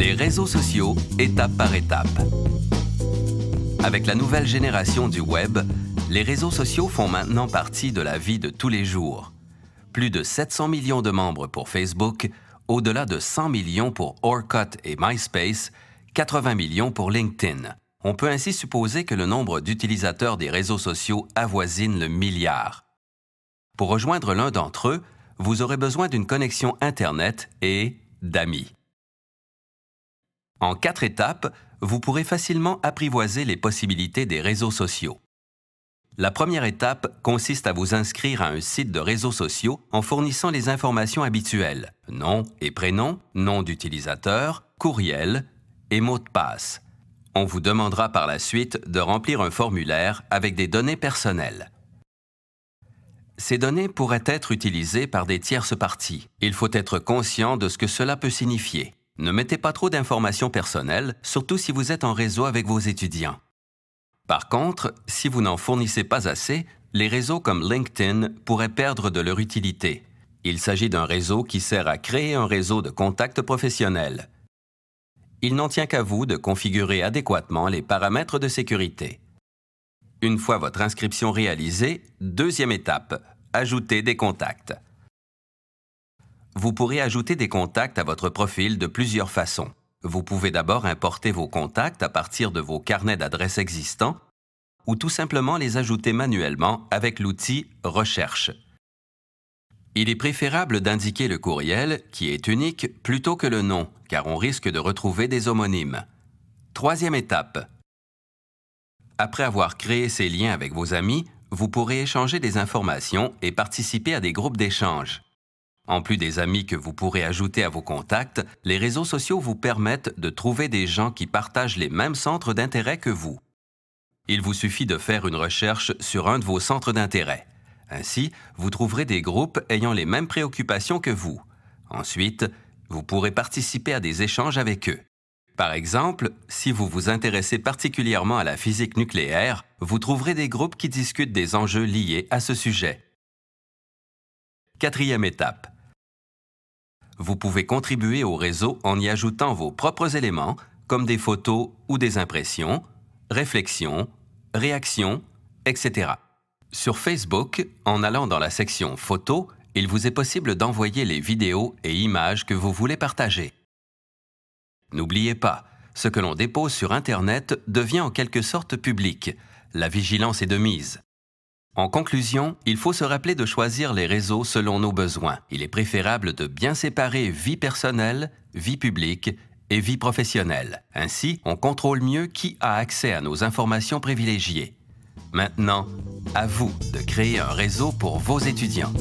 Les réseaux sociaux, étape par étape. Avec la nouvelle génération du Web, les réseaux sociaux font maintenant partie de la vie de tous les jours. Plus de 700 millions de membres pour Facebook, au-delà de 100 millions pour Orkut et MySpace, 80 millions pour LinkedIn. On peut ainsi supposer que le nombre d'utilisateurs des réseaux sociaux avoisine le milliard. Pour rejoindre l'un d'entre eux, vous aurez besoin d'une connexion Internet et d'amis. En quatre étapes, vous pourrez facilement apprivoiser les possibilités des réseaux sociaux. La première étape consiste à vous inscrire à un site de réseaux sociaux en fournissant les informations habituelles, nom et prénom, nom d'utilisateur, courriel et mot de passe. On vous demandera par la suite de remplir un formulaire avec des données personnelles. Ces données pourraient être utilisées par des tierces parties. Il faut être conscient de ce que cela peut signifier. Ne mettez pas trop d'informations personnelles, surtout si vous êtes en réseau avec vos étudiants. Par contre, si vous n'en fournissez pas assez, les réseaux comme LinkedIn pourraient perdre de leur utilité. Il s'agit d'un réseau qui sert à créer un réseau de contacts professionnels. Il n'en tient qu'à vous de configurer adéquatement les paramètres de sécurité. Une fois votre inscription réalisée, deuxième étape, ajouter des contacts vous pourrez ajouter des contacts à votre profil de plusieurs façons. Vous pouvez d'abord importer vos contacts à partir de vos carnets d'adresses existants ou tout simplement les ajouter manuellement avec l'outil Recherche. Il est préférable d'indiquer le courriel, qui est unique, plutôt que le nom, car on risque de retrouver des homonymes. Troisième étape. Après avoir créé ces liens avec vos amis, vous pourrez échanger des informations et participer à des groupes d'échange. En plus des amis que vous pourrez ajouter à vos contacts, les réseaux sociaux vous permettent de trouver des gens qui partagent les mêmes centres d'intérêt que vous. Il vous suffit de faire une recherche sur un de vos centres d'intérêt. Ainsi, vous trouverez des groupes ayant les mêmes préoccupations que vous. Ensuite, vous pourrez participer à des échanges avec eux. Par exemple, si vous vous intéressez particulièrement à la physique nucléaire, vous trouverez des groupes qui discutent des enjeux liés à ce sujet. Quatrième étape. Vous pouvez contribuer au réseau en y ajoutant vos propres éléments, comme des photos ou des impressions, réflexions, réactions, etc. Sur Facebook, en allant dans la section Photos, il vous est possible d'envoyer les vidéos et images que vous voulez partager. N'oubliez pas, ce que l'on dépose sur Internet devient en quelque sorte public. La vigilance est de mise. En conclusion, il faut se rappeler de choisir les réseaux selon nos besoins. Il est préférable de bien séparer vie personnelle, vie publique et vie professionnelle. Ainsi, on contrôle mieux qui a accès à nos informations privilégiées. Maintenant, à vous de créer un réseau pour vos étudiants.